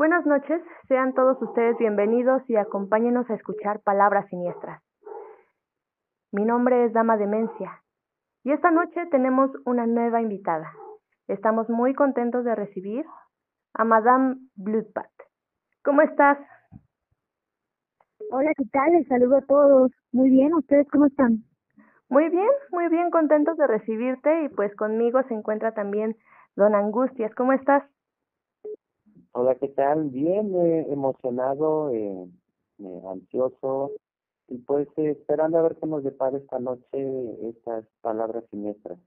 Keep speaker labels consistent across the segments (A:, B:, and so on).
A: Buenas noches, sean todos ustedes bienvenidos y acompáñenos a escuchar Palabras Siniestras. Mi nombre es Dama Demencia y esta noche tenemos una nueva invitada. Estamos muy contentos de recibir a Madame Bloodbath. ¿Cómo estás?
B: Hola, ¿qué tal? Les saludo a todos. Muy bien, ¿ustedes cómo están?
A: Muy bien, muy bien, contentos de recibirte y pues conmigo se encuentra también Don Angustias. ¿Cómo estás?
C: Hola, ¿qué tal? Bien, eh, emocionado, eh, eh, ansioso y pues esperando a ver cómo nos depara esta noche estas palabras siniestras.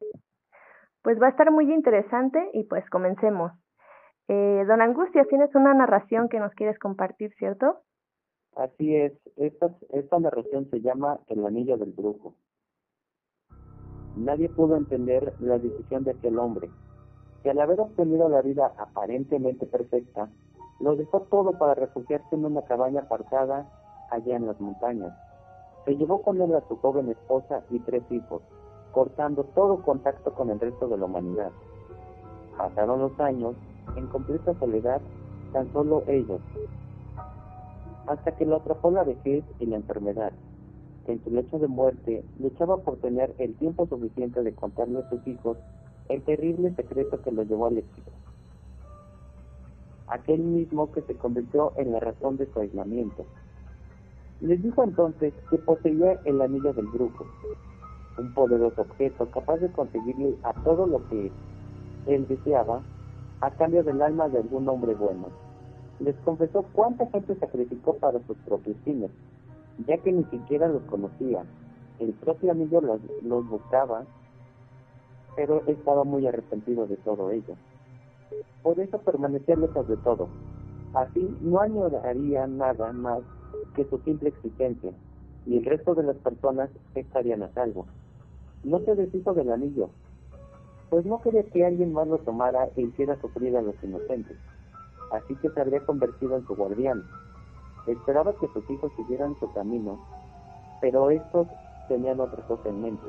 A: Pues va a estar muy interesante y pues comencemos. Eh, don Angustias, tienes una narración que nos quieres compartir, ¿cierto?
C: Así es, esta, esta narración se llama El Anillo del Brujo. Nadie pudo entender la decisión de aquel hombre, que al haber obtenido la vida aparentemente perfecta, lo dejó todo para refugiarse en una cabaña apartada allá en las montañas. Se llevó con él a su joven esposa y tres hijos, cortando todo contacto con el resto de la humanidad. Pasaron los años en completa soledad, tan solo ellos, hasta que lo atrapó la vejez y la enfermedad. En su lecho de muerte luchaba por tener el tiempo suficiente de contarle a sus hijos el terrible secreto que lo llevó al éxito. Aquel mismo que se convirtió en la razón de su aislamiento. Les dijo entonces que poseía el anillo del brujo, un poderoso objeto capaz de conseguirle a todo lo que él deseaba a cambio del alma de algún hombre bueno les confesó cuánta gente sacrificó para sus propios fines, ya que ni siquiera los conocía. El propio amigo los, los buscaba, pero estaba muy arrepentido de todo ello. Por eso permanecía lejos de todo. Así no añoraría nada más que su simple existencia, y el resto de las personas estarían a salvo. No se deshizo del anillo, pues no quería que alguien más lo tomara e hiciera sufrir a los inocentes así que se habría convertido en su guardián. Esperaba que sus hijos siguieran su camino, pero estos tenían otra cosa en mente.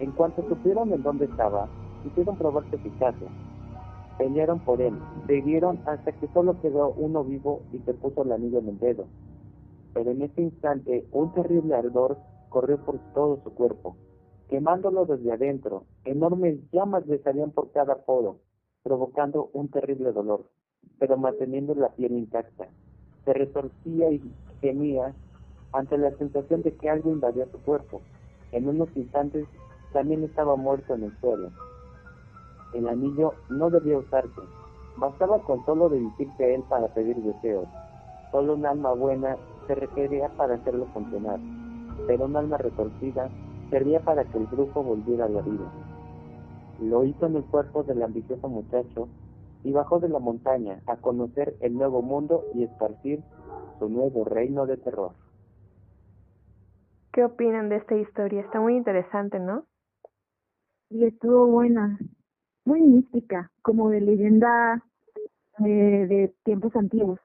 C: En cuanto supieron en dónde estaba, quisieron probar su eficacia. Pelearon por él, vivieron hasta que solo quedó uno vivo y se puso el anillo en el dedo. Pero en ese instante un terrible ardor corrió por todo su cuerpo, quemándolo desde adentro. Enormes llamas le salían por cada poro, provocando un terrible dolor pero manteniendo la piel intacta. Se retorcía y gemía ante la sensación de que algo invadía su cuerpo. En unos instantes también estaba muerto en el suelo. El anillo no debía usarse. Bastaba con solo dirigirse a él para pedir deseos. Solo un alma buena se requería para hacerlo funcionar, pero un alma retorcida servía para que el brujo volviera a la vida. Lo hizo en el cuerpo del ambicioso muchacho y bajó de la montaña a conocer el nuevo mundo y esparcir su nuevo reino de terror.
A: ¿Qué opinan de esta historia? Está muy interesante, ¿no?
B: Y estuvo buena, muy mística, como de leyenda eh, de tiempos antiguos.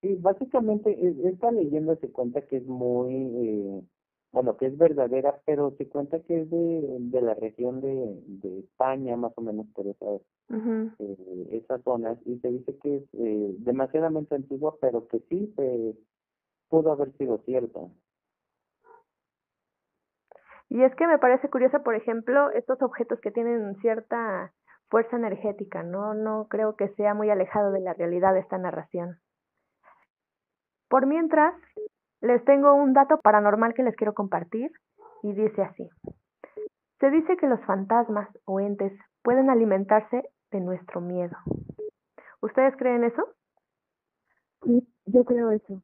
C: Sí, básicamente e, esta leyenda se cuenta que es muy eh, bueno, que es verdadera, pero se cuenta que es de, de la región de, de España, más o menos por esas, eh, esas zonas, y se dice que es eh, demasiadamente antigua, pero que sí se pudo haber sido cierta.
A: Y es que me parece curioso, por ejemplo, estos objetos que tienen cierta fuerza energética, ¿no? No creo que sea muy alejado de la realidad de esta narración. Por mientras, les tengo un dato paranormal que les quiero compartir y dice así. Se dice que los fantasmas o entes pueden alimentarse de nuestro miedo. ¿Ustedes creen eso?
B: Yo creo eso.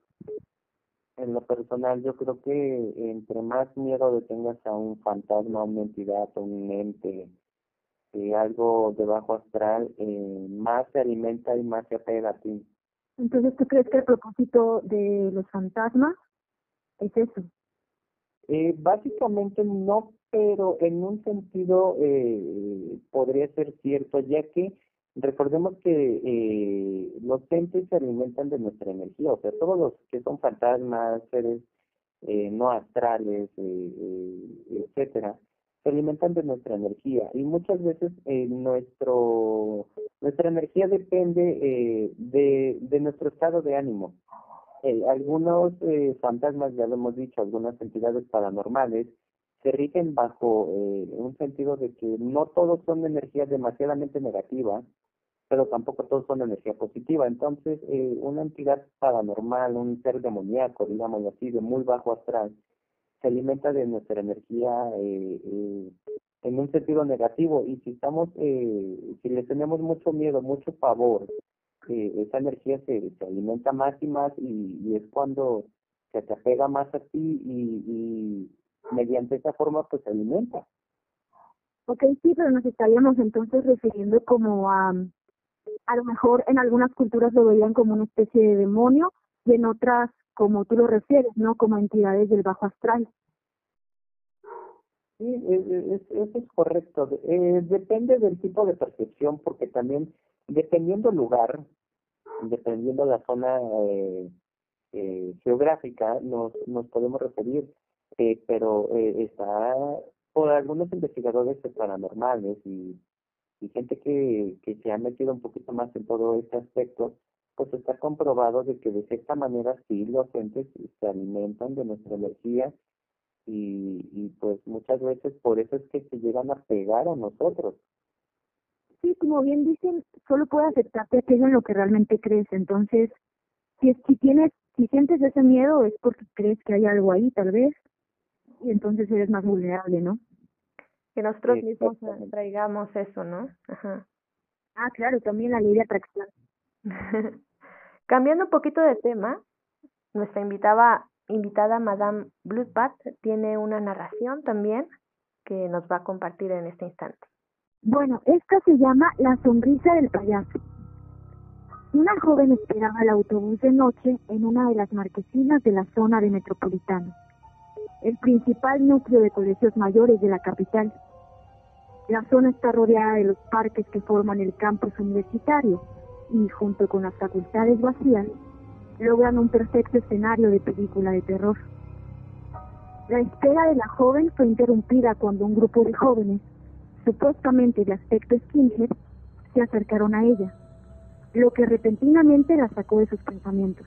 C: En lo personal, yo creo que entre más miedo le tengas a un fantasma, a una entidad, a un ente, eh, algo de bajo astral, eh, más se alimenta y más se apega a ti.
B: Entonces, ¿tú crees que el propósito de los fantasmas es eso.
C: Eh, básicamente no, pero en un sentido eh, podría ser cierto, ya que recordemos que eh, los entes se alimentan de nuestra energía, o sea, todos los que son fantasmas, seres eh, no astrales, eh, etcétera, se alimentan de nuestra energía y muchas veces eh, nuestro nuestra energía depende eh, de, de nuestro estado de ánimo. Eh, algunos eh, fantasmas, ya lo hemos dicho, algunas entidades paranormales se rigen bajo eh, un sentido de que no todos son energías demasiadamente negativas, pero tampoco todos son energía positiva. Entonces, eh, una entidad paranormal, un ser demoníaco, digamos así, de muy bajo astral, se alimenta de nuestra energía eh, eh, en un sentido negativo y si estamos, eh, si le tenemos mucho miedo, mucho pavor, eh, esa energía se, se alimenta más y más y, y es cuando se te apega más a ti y, y mediante esa forma pues se alimenta.
B: Ok, sí, pero nos estaríamos entonces refiriendo como a, a lo mejor en algunas culturas lo veían como una especie de demonio y en otras, como tú lo refieres, ¿no? Como entidades del bajo astral.
C: Sí, es, es- eso es correcto. Eh, depende del tipo de percepción, porque también, dependiendo el lugar, dependiendo la zona eh, eh, geográfica, nos, nos podemos referir, eh, pero eh, está por algunos investigadores paranormales y, y gente que, que se ha metido un poquito más en todo este aspecto, pues está comprobado de que de cierta manera sí los entes se alimentan de nuestra energía y, y pues muchas veces por eso es que se llegan a pegar a nosotros.
B: Sí, como bien dicen, solo puede aceptarte aquello en lo que realmente crees. Entonces, si, si tienes, si sientes ese miedo es porque crees que hay algo ahí, tal vez, y entonces eres más vulnerable, ¿no?
A: Que nosotros
C: Sí,
A: mismos
C: exactamente.
A: traigamos eso, ¿no? Ajá.
B: Ah, claro, también la ley de atracción.
A: Cambiando un poquito de tema, nuestra invitada, invitada Madame Bloodbath tiene una narración también que nos va a compartir en este instante.
B: Bueno, esta se llama La sonrisa del payaso. Una joven esperaba el autobús de noche en una de las marquesinas de la zona de Metropolitano, el principal núcleo de colegios mayores de la capital. La zona está rodeada de los parques que forman el campus universitario y, junto con las facultades vacías, logran un perfecto escenario de película de terror. La espera de la joven fue interrumpida cuando un grupo de jóvenes supuestamente de aspecto skinhead, se acercaron a ella, lo que repentinamente la sacó de sus pensamientos.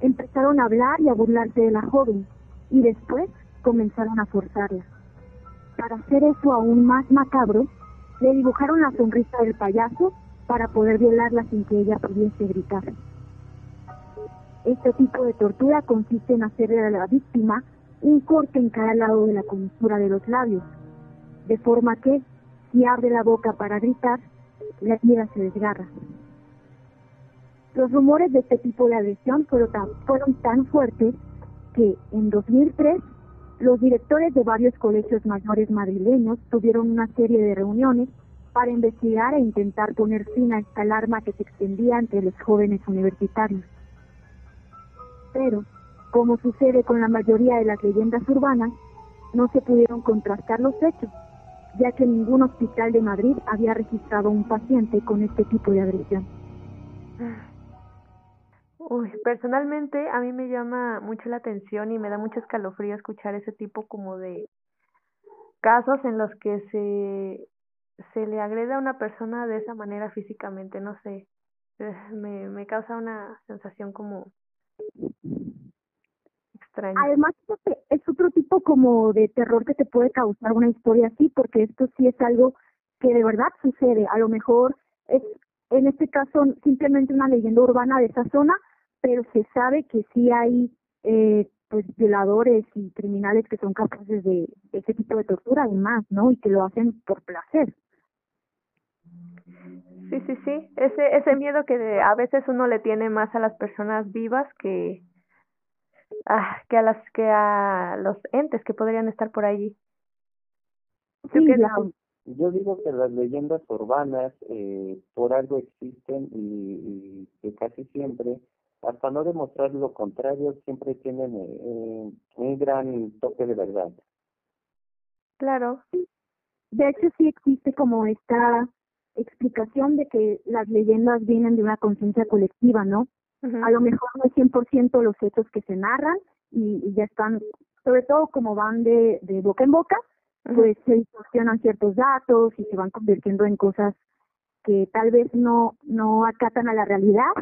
B: Empezaron a hablar y a burlarse de la joven, y después comenzaron a forzarla. Para hacer eso aún más macabro, le dibujaron la sonrisa del payaso para poder violarla sin que ella pudiese gritar. Este tipo de tortura consiste en hacerle a la víctima un corte en cada lado de la comisura de los labios, de forma que, si abre la boca para gritar, la herida se desgarra. Los rumores de este tipo de agresión fueron tan fuertes que, en 2003, los directores de varios colegios mayores madrileños tuvieron una serie de reuniones para investigar e intentar poner fin a esta alarma que se extendía entre los jóvenes universitarios. Pero, como sucede con la mayoría de las leyendas urbanas, no se pudieron contrastar los hechos, ya que ningún hospital de Madrid había registrado un paciente con este tipo de agresión.
A: Uy, personalmente a mí me llama mucho la atención y me da mucho escalofrío escuchar ese tipo como de casos en los que se se le agrede a una persona de esa manera físicamente, no sé, me, me causa una sensación como extraña.
B: Además, es otro tipo como de terror que te puede causar una historia así, porque esto sí es algo que de verdad sucede. A lo mejor es, en este caso, simplemente una leyenda urbana de esa zona, pero se sabe que sí hay eh, pues violadores y criminales que son capaces de, de ese tipo de tortura además, ¿no? Y que lo hacen por placer.
A: Sí, sí, sí, ese ese miedo que a veces uno le tiene más a las personas vivas que ah, que a las que a los entes que podrían estar por allí.
C: Yo digo que las leyendas urbanas eh, por algo existen y, y que casi siempre, hasta no demostrar lo contrario, siempre tienen eh, eh, un gran toque de verdad.
A: Claro,
B: de hecho sí existe como esta explicación de que las leyendas vienen de una conciencia colectiva, ¿no? a lo mejor no es 100% los hechos que se narran y, y ya están, sobre todo como van de, de boca en boca, pues se distorsionan ciertos datos y se van convirtiendo en cosas que tal vez no, no acatan a la realidad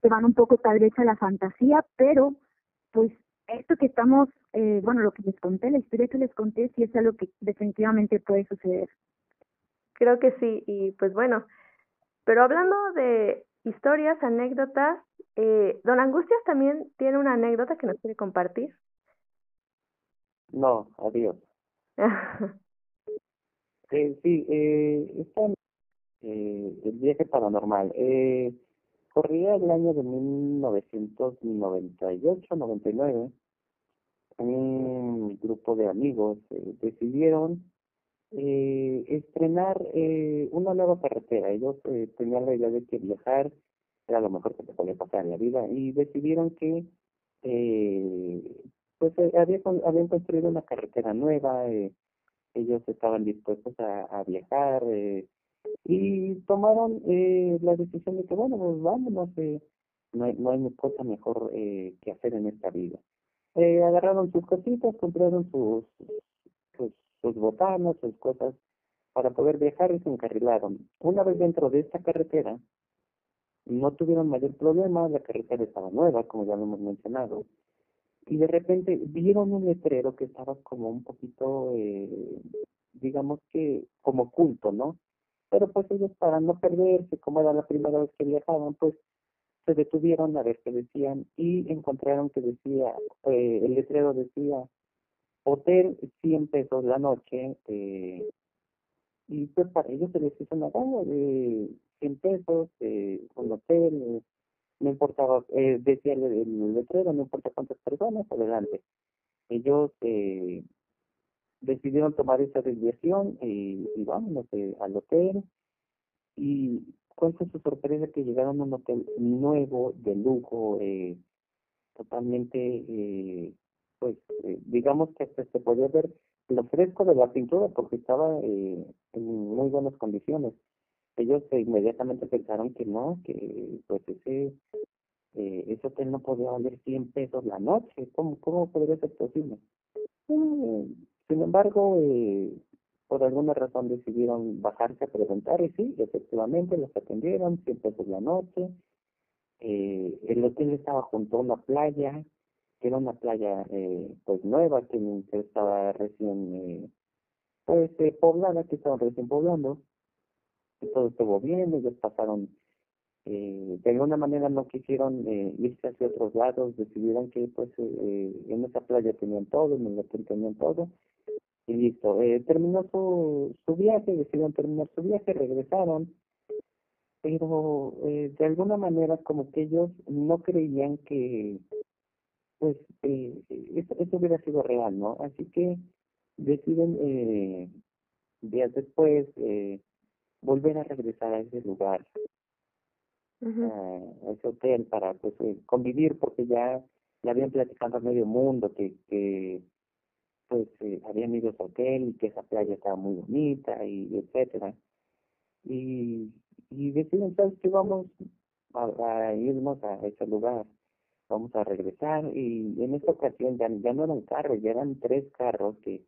B: se van un poco tal vez a la fantasía, pero pues esto que estamos, eh, bueno, lo que les conté, la historia que les conté, sí es algo que definitivamente puede suceder.
A: Creo que sí, y pues bueno, pero hablando de historias, anécdotas, eh, don Angustias también tiene una anécdota que nos quiere compartir.
C: No, adiós. eh, sí, eh, está eh, el viaje paranormal. Eh, corría el año de 1998-99. Un grupo de amigos eh, decidieron eh, estrenar eh, una nueva carretera. Ellos eh, tenían la idea de que viajar era lo mejor que se podía pasar en la vida y decidieron que eh, pues eh, había, habían construido una carretera nueva, ellos estaban dispuestos a, a viajar eh, y tomaron eh, la decisión de que bueno, pues vámonos, eh, no, hay, no hay cosa mejor eh, que hacer en esta vida. Eh, agarraron sus cositas, compraron sus, sus, sus botanas, sus cosas para poder viajar y se encarrilaron. Una vez dentro de esta carretera, no tuvieron mayor problema, la carretera estaba nueva, como ya lo hemos mencionado, y de repente vieron un letrero que estaba como un poquito, eh, digamos que como oculto, ¿no? Pero pues ellos para no perderse, como era la primera vez que viajaban, pues se detuvieron a ver qué decían y encontraron que decía, eh, el letrero decía, hotel 100 pesos la noche, eh, y pues para ellos se les hizo una gana de 100 pesos, eh, un hotel, no importaba, eh, decía el, el, letrero, no importa cuántas personas, adelante. Ellos eh, decidieron tomar esa desviación y, y vámonos eh, al hotel. Y cuál fue su sorpresa que llegaron a un hotel nuevo, de lujo, eh, totalmente, eh, pues, eh, digamos que hasta se podía ver lo fresco de la pintura porque estaba eh, en muy buenas condiciones. Ellos inmediatamente pensaron que no, que pues ese eh, ese hotel no podía valer 100 pesos la noche. ¿Cómo, cómo podría ser posible? Eh, sin embargo, eh, por alguna razón decidieron bajarse a preguntar y sí, efectivamente los atendieron, 100 pesos la noche. Eh, el hotel estaba junto a una playa, que era una playa eh, pues nueva que, estaba recién eh, pues eh, poblada, que estaban recién poblando. Y todo estuvo bien, ellos pasaron eh, de alguna manera no quisieron eh, irse hacia otros lados, decidieron que pues en esa playa tenían todo, en el hotel tenían todo y listo. Eh, terminó su, su viaje, decidieron terminar su viaje, regresaron, pero eh, de alguna manera como que ellos no creían que pues eh, eso, eso hubiera sido real, ¿no? Así que deciden eh, días después eh, volver a regresar a ese lugar a ese hotel para pues eh, convivir porque ya le habían platicado a medio mundo que, que pues eh, habían ido a hotel y que esa playa estaba muy bonita y etcétera. Y y deciden sabes que vamos a, irnos a ese lugar vamos a regresar y en esta ocasión ya, ya no eran carros ya eran tres carros que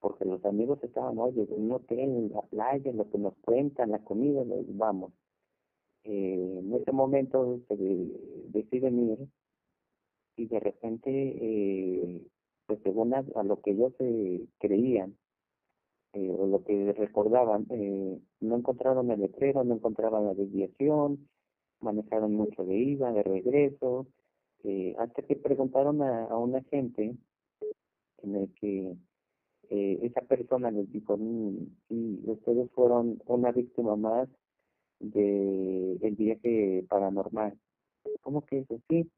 C: porque los amigos estaban oye en un hotel la playa lo que nos cuentan la comida vamos eh, en ese momento se deciden ir y de repente, eh, según a, lo que ellos eh, creían o lo que recordaban, eh, no encontraron el letrero, no encontraban la desviación, manejaron mucho de ida, de regreso, eh, hasta que preguntaron a, a un agente en el que eh, esa persona les dijo, si ustedes fueron una víctima más de el viaje paranormal. ¿Cómo que eso? Sí.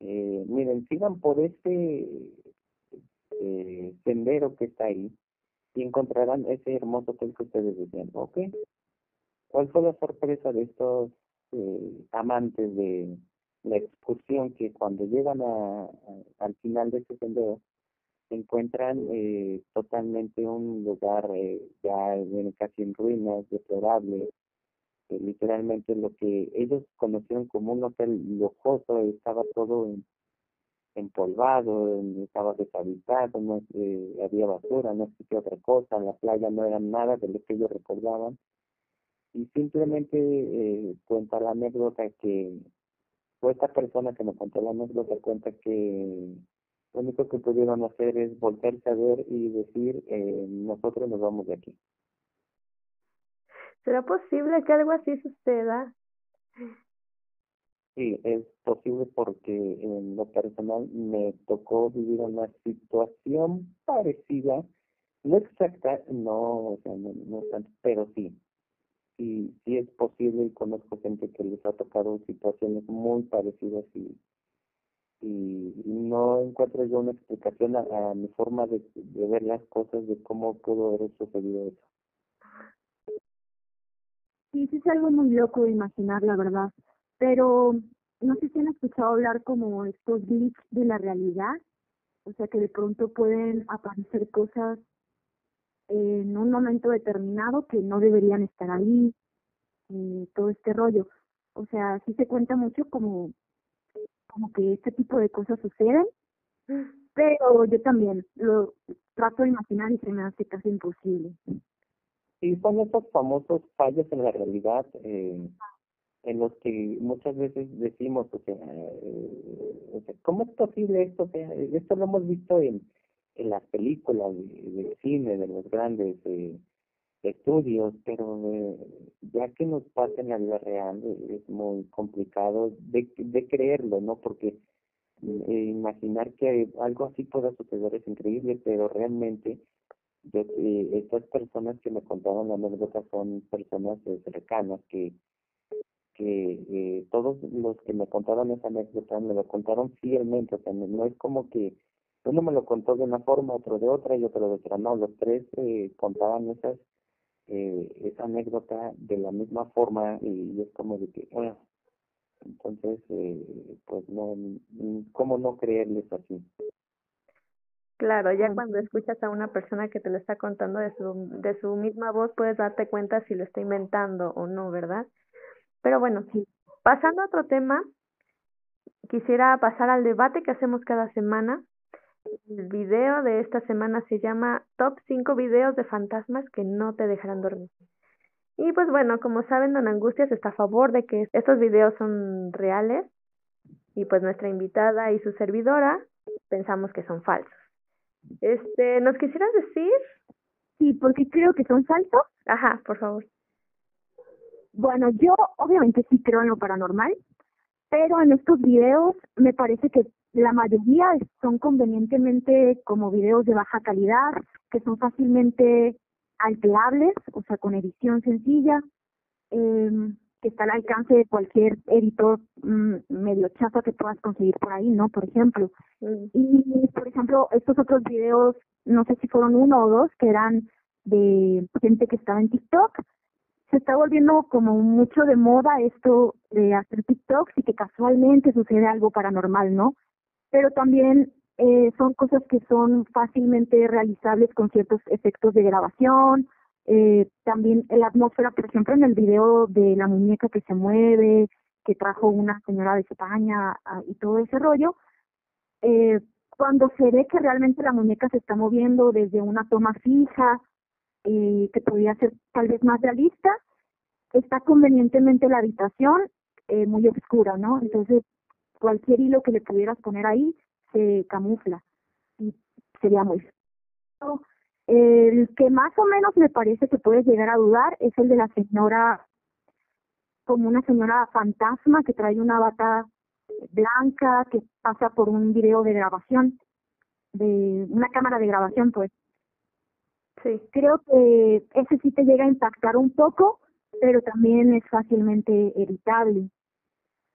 C: Eh, miren, sigan por este eh, sendero que está ahí y encontrarán ese hermoso hotel que ustedes decían. ¿Ok? ¿Cuál fue la sorpresa de estos eh, amantes de la excursión que cuando llegan a, al final de ese sendero encuentran eh, totalmente un lugar eh, ya casi en ruinas, deplorable, eh, literalmente lo que ellos conocieron como un hotel lujoso estaba todo en, empolvado, estaba deshabitado, no eh, había basura, no existía otra cosa, la playa no era nada de lo que ellos recordaban. Y simplemente eh, cuenta la anécdota que fue esta persona que me contó la anécdota cuenta que lo único que pudieron hacer es volverse a ver y decir, eh, nosotros nos vamos de aquí.
A: ¿Será posible que algo así suceda?
C: Sí, es posible porque en lo personal me tocó vivir una situación parecida, no exacta, no, o sea, no, no tanto, pero sí, sí, sí es posible y conozco gente que les ha tocado situaciones muy parecidas y, y no encuentro yo una explicación a, mi forma de, de ver las cosas de cómo pudo haber sucedido eso.
B: Sí, sí es algo muy loco de imaginar, la verdad pero no sé si han escuchado hablar como estos glitches de la realidad, o sea que de pronto pueden aparecer cosas en un momento determinado que no deberían estar ahí, eh, todo este rollo. O sea, sí se cuenta mucho como, como que este tipo de cosas suceden, pero yo también lo trato de imaginar y se me hace casi imposible.
C: Sí, son esos famosos fallos en la realidad. Eh, en los que muchas veces decimos, o sea, eh, ¿cómo es posible esto? O sea, esto lo hemos visto en, en las películas de, cine, de los grandes eh, estudios, pero eh, ya que nos pasa en la vida real es muy complicado de, de creerlo, ¿no? Porque imaginar que algo así pueda suceder es increíble, pero realmente yo, estas personas que me contaron la anécdota son personas cercanas que que eh, todos los que me contaron esa anécdota me lo contaron fielmente, o sea, no es como que uno me lo contó de una forma, otro de otra y otro de otra, no, los tres eh, contaban esas eh, esa anécdota de la misma forma y, es como de que, bueno, entonces, eh, pues no, ¿cómo no creerles así?
A: Claro, ya cuando escuchas a una persona que te lo está contando de su, de su misma voz, puedes darte cuenta si lo está inventando o no, ¿verdad? Pero bueno, sí. Pasando a otro tema, quisiera pasar al debate que hacemos cada semana. El video de esta semana se llama Top 5 videos de fantasmas que no te dejarán dormir. Y pues bueno, como saben, Don Angustias está a favor de que estos videos son reales y pues nuestra invitada y su servidora pensamos que son falsos. Este, ¿nos quisieras decir?
B: Sí, porque creo que son falsos.
A: Ajá, por favor.
B: Bueno, yo obviamente sí creo en lo paranormal, pero en estos videos me parece que la mayoría son convenientemente como videos de baja calidad, que son fácilmente alterables, o sea, con edición sencilla, eh, que está al alcance de cualquier editor mm, medio chafa que puedas conseguir por ahí, ¿no? Por ejemplo. Mm. Y, por ejemplo, estos otros videos, no sé si fueron uno o dos, que eran de gente que estaba en TikTok, se está volviendo como mucho de moda esto de hacer TikToks y que casualmente sucede algo paranormal, ¿no? Pero también eh, son cosas que son fácilmente realizables con ciertos efectos de grabación, eh, también la atmósfera, por ejemplo, en el video de la muñeca que se mueve, que trajo una señora de España ah, y todo ese rollo, eh, cuando se ve que realmente la muñeca se está moviendo desde una toma fija eh, que podría ser tal vez más realista, está convenientemente la habitación eh, muy oscura, ¿no? Entonces, cualquier hilo que le pudieras poner ahí se camufla y sería muy el que más o menos me parece que puedes llegar a dudar es el de la señora, como una señora fantasma que trae una bata blanca que pasa por un video de grabación, de una cámara de grabación, pues. Sí. Creo que ese sí te llega a impactar un poco, pero también es fácilmente evitable.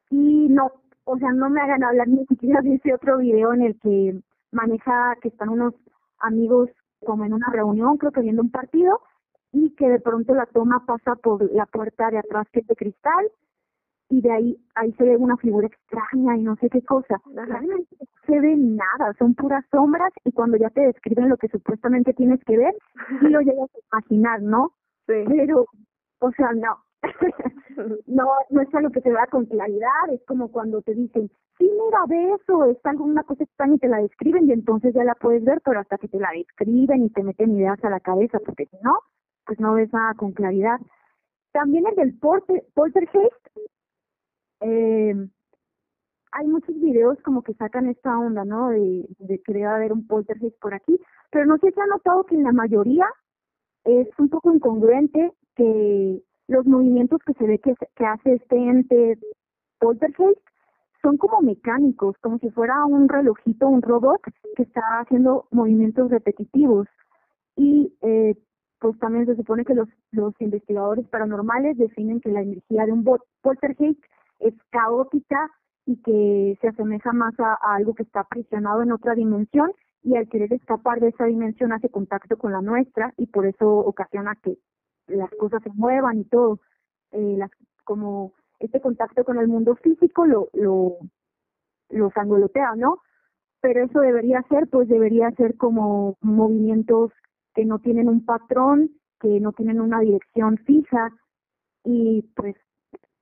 B: Y no, o sea, no me hagan hablar ni siquiera de ese otro video en el que maneja que están unos amigos como en una reunión, creo que viendo un partido, y que de pronto la toma pasa por la puerta de atrás que es de cristal y de ahí ahí se ve una figura extraña y no sé qué cosa. Realmente no se ve nada, son puras sombras y cuando ya te describen lo que supuestamente tienes que ver, sí lo llegas a imaginar, ¿no? Sí. Pero, o sea, no, no, no es algo que se vea con claridad, es como cuando te dicen, sí, mira, ve eso, es alguna cosa extraña y te la describen y entonces ya la puedes ver, pero hasta que te la describen y te meten ideas a la cabeza, porque si no, pues no ves nada con claridad. También el del poltergeist, eh, hay muchos videos como que sacan esta onda, ¿no? De, de que debe haber un poltergeist por aquí, pero no sé si ha notado que en la mayoría es un poco incongruente que los movimientos que se ve que, que hace este ente poltergeist son como mecánicos, como si fuera un relojito, un robot que está haciendo movimientos repetitivos. Y eh, pues también se supone que los, los investigadores paranormales definen que la energía de un poltergeist es caótica y que se asemeja más a, algo que está aprisionado en otra dimensión y al querer escapar de esa dimensión hace contacto con la nuestra y por eso ocasiona que las cosas se muevan y todo. Eh, como este contacto con el mundo físico lo, lo, lo sangolotea, ¿no? Pero eso debería ser, pues debería ser como movimientos que no tienen un patrón, que no tienen una dirección fija y pues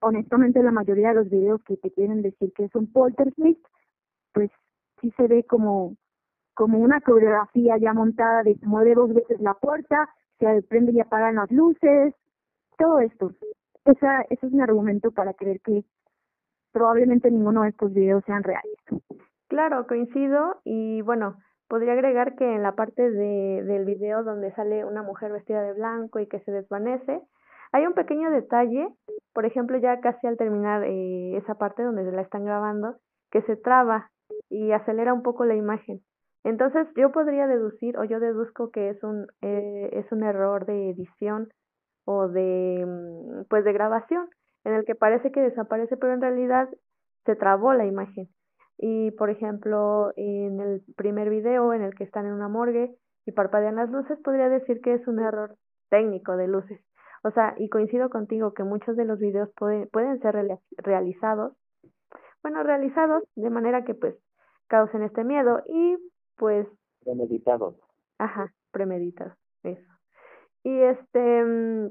B: honestamente la mayoría de los videos que te quieren decir que es un poltergeist, pues sí se ve como como una coreografía ya montada de mueve dos veces la puerta, se prende y apagan las luces, todo esto. Esa, ese es mi argumento para creer que probablemente ninguno de estos videos sean reales.
A: Claro, coincido y bueno, podría agregar que en la parte de, del video donde sale una mujer vestida de blanco y que se desvanece, hay un pequeño detalle, por ejemplo, ya casi al terminar eh, esa parte donde se la están grabando, que se traba y acelera un poco la imagen. Entonces yo podría deducir o yo deduzco que es un eh, es un error de edición o de mm, pues de grabación en el que parece que desaparece pero en realidad se trabó la imagen. Y por ejemplo, en el primer video en el que están en una morgue y parpadean las luces, podría decir que es un error técnico de luces. O sea, y coincido contigo que muchos de los videos pueden, pueden ser realizados, bueno, realizados de manera que pues causen este miedo y pues...
C: Premeditados.
A: Ajá, premeditados, eso. Y este, mm,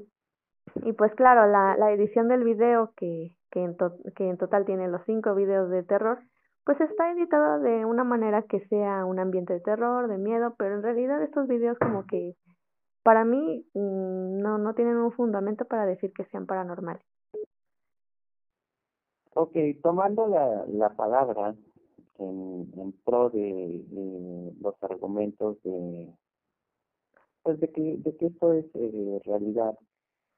A: y pues claro, la, la edición del video que, que, en que en total tiene los cinco videos de terror, pues está editado de una manera que sea un ambiente de terror, de miedo, pero en realidad estos videos como que para mí mm, no, no tienen un fundamento para decir que sean paranormales.
C: Ok, tomando la, la palabra en, en pro de, los argumentos de pues de que de que esto es eh, realidad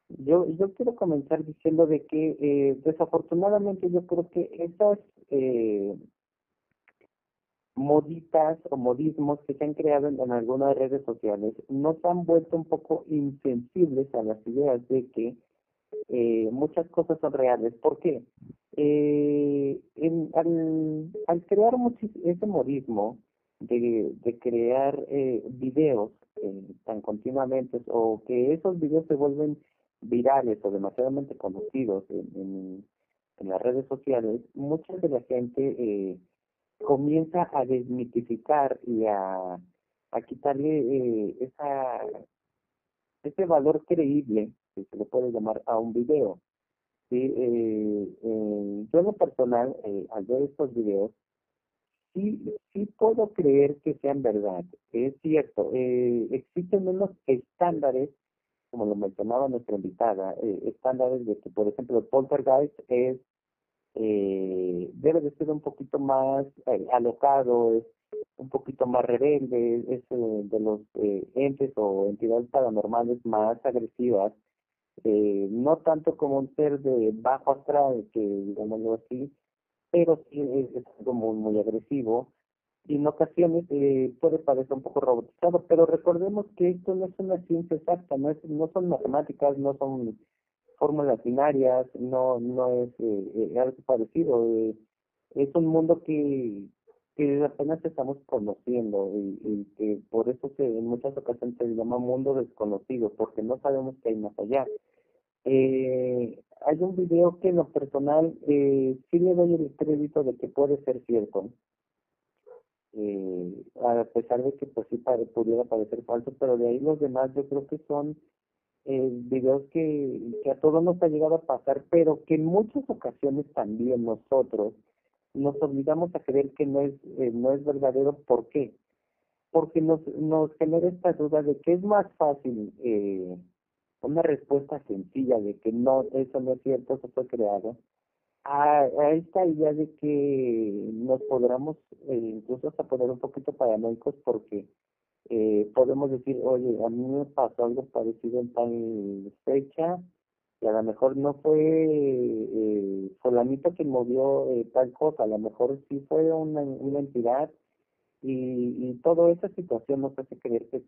C: yo yo quiero comenzar diciendo de que eh, desafortunadamente yo creo que esas eh, moditas o modismos que se han creado en, algunas redes sociales nos han vuelto un poco insensibles a las ideas de que eh, muchas cosas son reales. ¿Por qué? Eh, al, crear ese modismo de, crear eh, videos eh, tan continuamente o que esos videos se vuelven virales o demasiadamente conocidos en, en, en las redes sociales, mucha de la gente eh, comienza a desmitificar y a, a quitarle eh, esa ese valor creíble que se le puede llamar a un video. Sí, eh, eh, yo en lo personal, eh, al ver estos videos, sí, sí puedo creer que sean verdad. Es cierto, eh, existen unos estándares, como lo mencionaba nuestra invitada, estándares de que, por ejemplo, poltergeist es eh, debe de ser un poquito más eh, alocado, es un poquito más rebelde, es eh, de los eh, entes o entidades paranormales más agresivas, no tanto como un ser de bajo astral, que digámoslo así, pero sí es, es algo muy, muy agresivo. Y en ocasiones eh, puede parecer un poco robotizado, pero recordemos que esto no es una ciencia exacta, no, es, no son matemáticas, no son fórmulas binarias, no, no es eh, algo parecido, eh, es un mundo que, que apenas estamos conociendo y, y que por eso se, en muchas ocasiones se llama mundo desconocido, porque no sabemos qué hay más allá. Eh, hay un video que en lo personal eh, sí le doy el crédito de que puede ser cierto, eh, a pesar de que pues sí pudiera parecer falso, pero de ahí los demás yo creo que son eh, videos que, que a todos nos ha llegado a pasar, pero que en muchas ocasiones también nosotros nos obligamos a creer que no es, eh, no es verdadero. ¿Por qué? Porque nos, nos genera esta duda de que es más fácil eh, una respuesta sencilla de que no, eso no es cierto, eso fue creado, a, a esta idea de que nos podamos eh, incluso hasta poner un poquito paranoicos porque eh, podemos decir, oye, a mí me pasó algo parecido en tal fecha y a lo mejor no fue eh, fulanito quien movió eh, tal cosa, a lo mejor sí fue una, una entidad y, y toda esa situación nos hace creer que,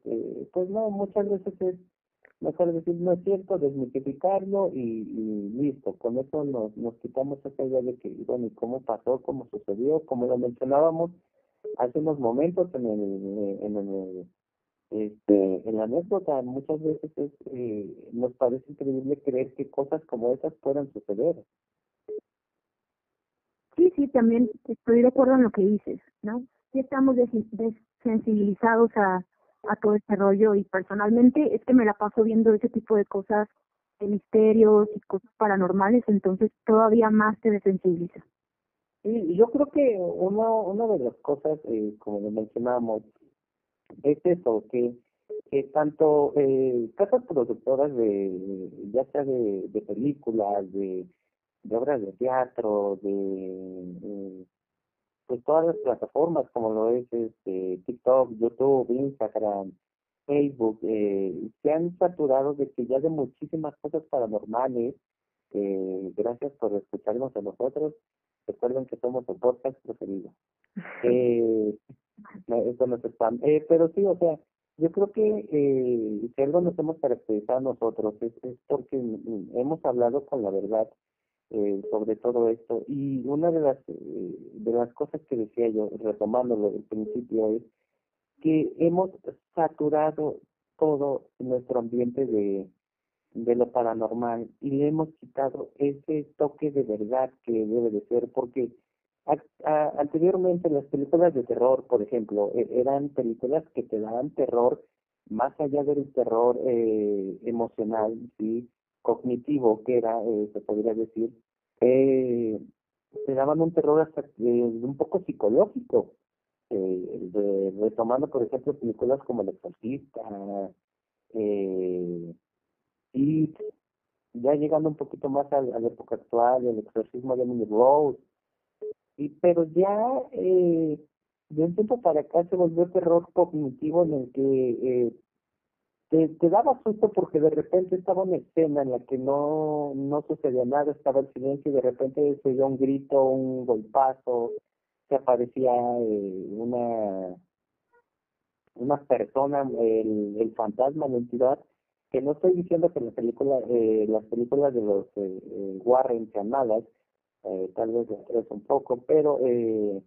C: pues no, muchas veces es mejor decir no es cierto, desmitificarlo y, y listo, con eso nos, nos quitamos esa idea de que, bueno, ¿y cómo pasó, cómo sucedió? Como lo mencionábamos hace unos momentos en el, en el este, en la anécdota muchas veces es, eh, nos parece increíble creer que cosas como esas puedan suceder.
B: Sí, sí, también estoy de acuerdo en lo que dices, ¿no? Sí estamos desensibilizados a, a todo este rollo y personalmente es que me la paso viendo ese tipo de cosas de misterios y cosas paranormales, entonces todavía más te desensibiliza.
C: Sí, yo creo que uno, una de las cosas, eh, como lo mencionábamos, es eso, que, que tanto eh, casas productoras de, ya sea de, de películas, de, de obras de teatro, de, eh, pues todas las plataformas como lo es este TikTok, YouTube, Instagram, Facebook, eh, se han saturado de que ya de muchísimas cosas paranormales, eh, gracias por escucharnos a nosotros, recuerden que somos su podcast preferido. Eh, eso no es spam. Eh, pero sí, o sea, yo creo que eh, si algo nos hemos caracterizado nosotros es, es porque hemos hablado con la verdad eh, sobre todo esto. Y una de las, eh, de las cosas que decía yo, retomándolo del principio, es que hemos saturado todo nuestro ambiente de, de lo paranormal y le hemos quitado ese toque de verdad que debe de ser, porque anteriormente las películas de terror, por ejemplo, e, eran películas que te daban terror más allá del terror eh, emocional, sí, cognitivo, que era, eh, se podría decir, eh, te daban un terror hasta un poco psicológico, eh, de, retomando, por ejemplo, películas como El Exorcista, eh, y ya llegando un poquito más a, la época actual, El Exorcismo de Emily Rose, y, pero ya eh, de un tiempo para acá se volvió terror cognitivo en el que eh, te, te daba susto porque de repente estaba una escena en la que no, no sucedía nada, estaba el silencio y de repente se oyó un grito, un golpazo, se aparecía eh, una una persona, el, el fantasma, la entidad, que no estoy diciendo que la película, eh, las películas de los eh, eh Warren sean malas, eh, tal vez las un poco, pero eh,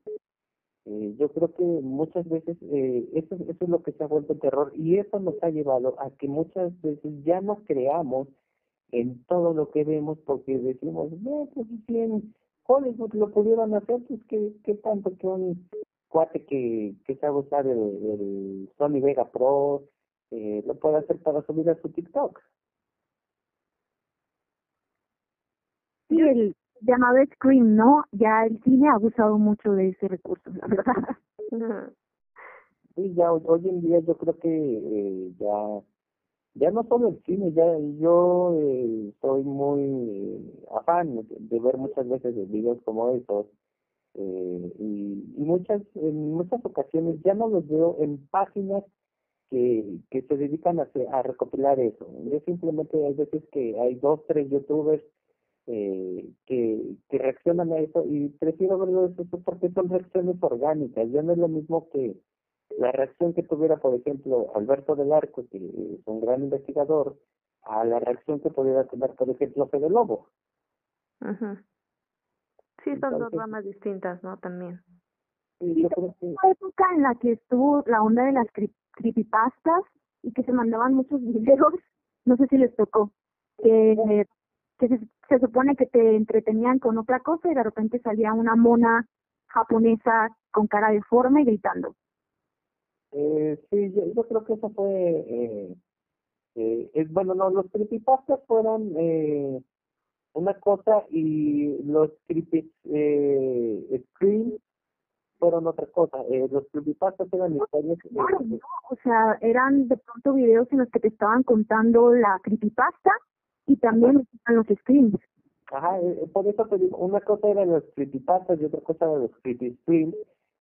C: yo creo que muchas veces eh, eso, eso es lo que se ha vuelto terror y eso nos ha llevado a que muchas veces ya no creamos en todo lo que vemos porque decimos, no, pues si en Hollywood lo pudieron hacer, pues qué, qué tanto que un cuate que, que sabe usar el, el Sony Vega Pro eh, lo puede hacer para subir a su TikTok.
B: Sí, el, llamado Scream, ¿no? Ya el cine ha abusado mucho de ese recurso, la verdad.
C: Sí, ya hoy en día yo creo que eh, ya ya no solo el cine, ya yo eh, soy muy afán de ver muchas veces videos como estos eh, y, y muchas en muchas ocasiones ya no los veo en páginas que, que se dedican a, a recopilar eso. Yo simplemente hay veces que hay dos, tres youtubers eh, que, que reaccionan a eso y prefiero verlo eso porque son reacciones orgánicas, ya no es lo mismo que la reacción que tuviera, por ejemplo, Alberto del Arco, que es un gran investigador, a la reacción que pudiera tener, por ejemplo, Fede Lobo.
A: Ajá. Sí, son dos ramas distintas, ¿no? También.
B: Yo creo que... época en la que estuvo la onda de las creepypastas y que se mandaban muchos videos, no sé si les tocó, que que se, supone que te entretenían con otra cosa y de repente salía una mona japonesa con cara deforme gritando.
C: Eh, sí, yo, yo creo que eso fue eh, Eh, es bueno, no, los creepypastas fueron eh, una cosa y los creepy eh, screens fueron otra cosa. Eh, los creepypastas eran historias.
B: Eh, o sea, eran de pronto videos en los que te estaban contando la creepypasta y también los screens.
C: Ajá, eh, por eso te digo, una cosa eran los creepypastas y otra cosa eran los creepy screens.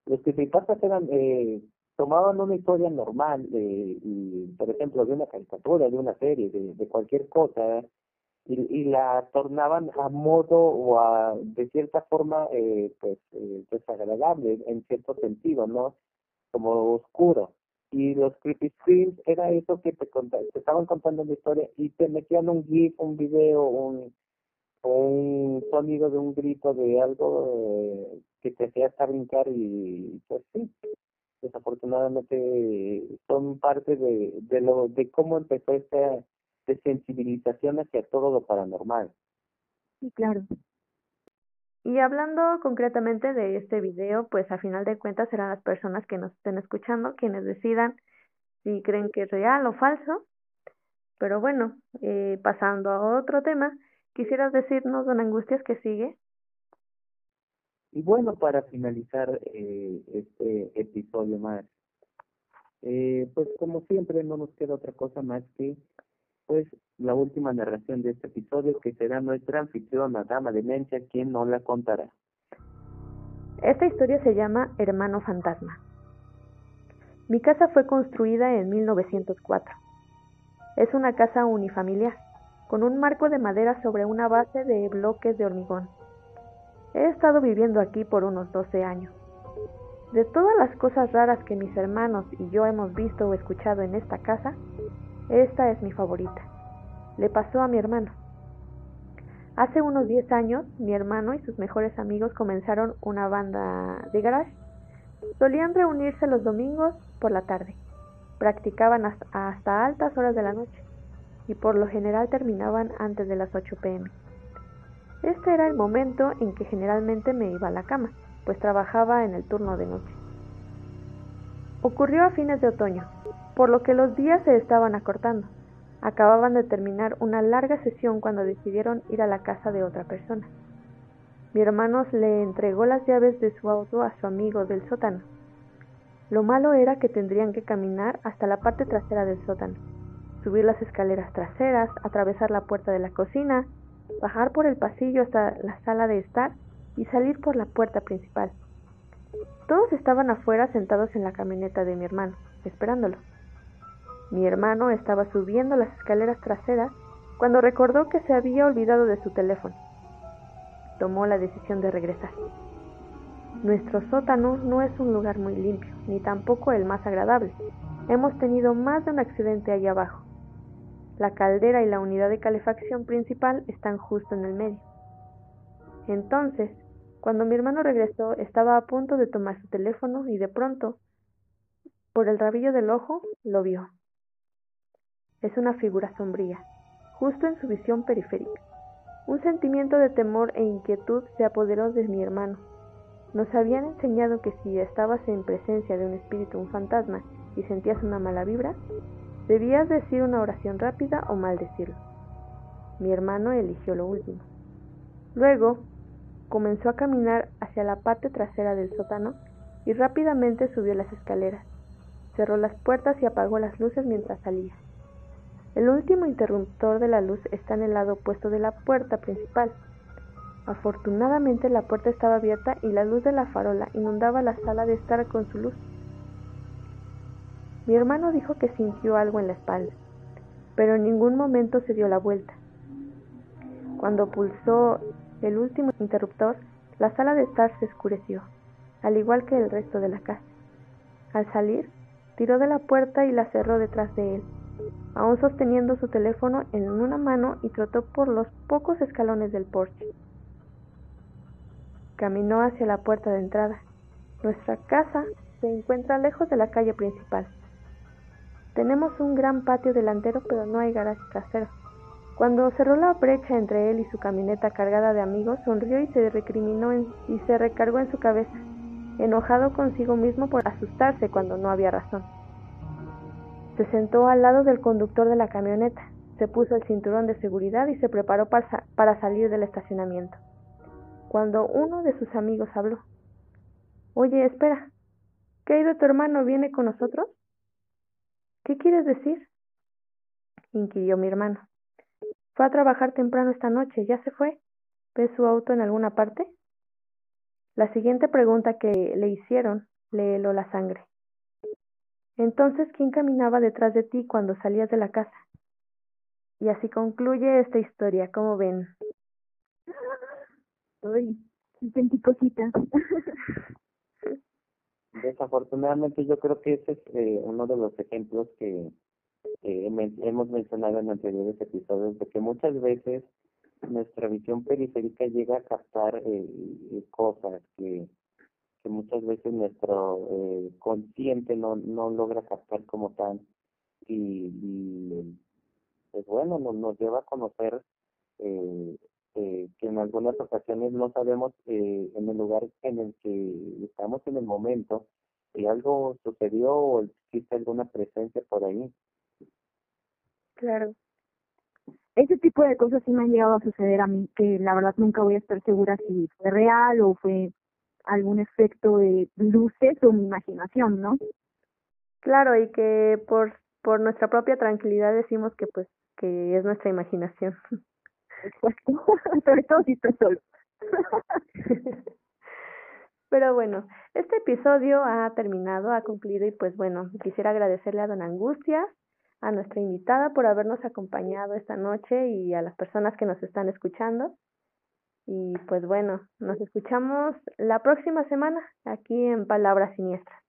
C: Los creepypastas eran, eh, tomaban una historia normal, eh, y, por ejemplo, de una caricatura, de una serie, de, de cualquier cosa, y, y la tornaban a modo o a, de cierta forma, eh, pues, eh, desagradable en cierto sentido, ¿no? Como oscuro. Y los creepy screens era eso que te, te estaban contando la historia y te metían un GIF, un video, un, un sonido de un grito de algo eh, que te hacía hasta brincar y pues sí, desafortunadamente son parte de, de lo de cómo empezó esta de sensibilización hacia todo lo paranormal.
B: Sí, claro.
A: Y hablando concretamente de este video, pues a final de cuentas serán las personas que nos estén escuchando quienes decidan si creen que es real o falso. Pero bueno, eh, pasando a otro tema, ¿quisieras decirnos, don Angustias, qué sigue?
C: Y bueno, para finalizar eh, este episodio más, eh, pues como siempre no nos queda otra cosa más que pues la última narración de este episodio que será nuestra anfitriona Dama Demencia quien nos la contará.
A: Esta historia se llama Hermano Fantasma. Mi casa fue construida en 1904. Es una casa unifamiliar, con un marco de madera sobre una base de bloques de hormigón. He estado viviendo aquí por unos 12 años. De todas las cosas raras que mis hermanos y yo hemos visto o escuchado en esta casa, esta es mi favorita. Le pasó a mi hermano. Hace unos 10 años, mi hermano y sus mejores amigos comenzaron una banda de garage. Solían reunirse los domingos por la tarde. Practicaban hasta, altas horas de la noche y por lo general terminaban antes de las 8 pm. Este era el momento en que generalmente me iba a la cama, pues trabajaba en el turno de noche. Ocurrió a fines de otoño, por lo que los días se estaban acortando. Acababan de terminar una larga sesión cuando decidieron ir a la casa de otra persona. Mi hermano le entregó las llaves de su auto a su amigo del sótano. Lo malo era que tendrían que caminar hasta la parte trasera del sótano, subir las escaleras traseras, atravesar la puerta de la cocina, bajar por el pasillo hasta la sala de estar y salir por la puerta principal. Todos estaban afuera sentados en la camioneta de mi hermano, esperándolo. Mi hermano estaba subiendo las escaleras traseras cuando recordó que se había olvidado de su teléfono. Tomó la decisión de regresar. Nuestro sótano no es un lugar muy limpio, ni tampoco el más agradable. Hemos tenido más de un accidente allá abajo. La caldera y la unidad de calefacción principal están justo en el medio. Entonces, cuando mi hermano regresó, estaba a punto de tomar su teléfono y de pronto, por el rabillo del ojo, lo vio. Es una figura sombría, justo en su visión periférica. Un sentimiento de temor e inquietud se apoderó de mi hermano. Nos habían enseñado que si estabas en presencia de un espíritu, un fantasma, y sentías una mala vibra, debías decir una oración rápida o maldecirlo. Mi hermano eligió lo último. Luego, comenzó a caminar hacia la parte trasera del sótano y rápidamente subió las escaleras. Cerró las puertas y apagó las luces mientras salía. El último interruptor de la luz está en el lado opuesto de la puerta principal. Afortunadamente la puerta estaba abierta y la luz de la farola inundaba la sala de estar con su luz. Mi hermano dijo que sintió algo en la espalda, pero en ningún momento se dio la vuelta. Cuando pulsó el último interruptor, la sala de estar se oscureció, al igual que el resto de la casa. Al salir, tiró de la puerta y la cerró detrás de él aún sosteniendo su teléfono en una mano y trotó por los pocos escalones del porche. Caminó hacia la puerta de entrada. Nuestra casa se encuentra lejos de la calle principal. Tenemos un gran patio delantero, pero no hay garaje trasero. Cuando cerró la brecha entre él y su camioneta cargada de amigos, sonrió y se recriminó y se recargó en su cabeza, enojado consigo mismo por asustarse cuando no había razón. Se sentó al lado del conductor de la camioneta, se puso el cinturón de seguridad y se preparó para, salir del estacionamiento. Cuando uno de sus amigos habló. Oye, espera. ¿Qué ha ido tu hermano? ¿Viene con nosotros? ¿Qué quieres decir? inquirió mi hermano. Fue a trabajar temprano esta noche. ¿Ya se fue? ¿Ves su auto en alguna parte? La siguiente pregunta que le hicieron le heló la sangre. Entonces, ¿quién caminaba detrás de ti cuando salías de la casa? Y así concluye esta historia, ¿cómo ven?
B: Uy, sentí cositas.
C: Desafortunadamente yo creo que ese es eh, uno de los ejemplos que hemos mencionado en anteriores episodios, de que muchas veces nuestra visión periférica llega a captar eh, cosas que, que muchas veces nuestro eh, consciente no, no logra captar como tal y, pues bueno nos, nos lleva a conocer eh, eh, que en algunas ocasiones no sabemos eh, en el lugar en el que estamos en el momento si algo sucedió o existe alguna presencia por ahí.
A: Claro.
B: Ese tipo de cosas sí me han llegado a suceder a mí, que la verdad nunca voy a estar segura si fue real o fue algún efecto de luces o mi imaginación, ¿no?
A: Claro, y que por por nuestra propia tranquilidad decimos que pues que es nuestra imaginación.
B: Exacto, sobre todo si estoy solo.
A: Pero bueno, este episodio ha terminado, ha concluido y pues bueno, quisiera agradecerle a Don Angustia a nuestra invitada por habernos acompañado esta noche y a las personas que nos están escuchando. Y pues bueno, nos escuchamos la próxima semana aquí en Palabras Siniestras.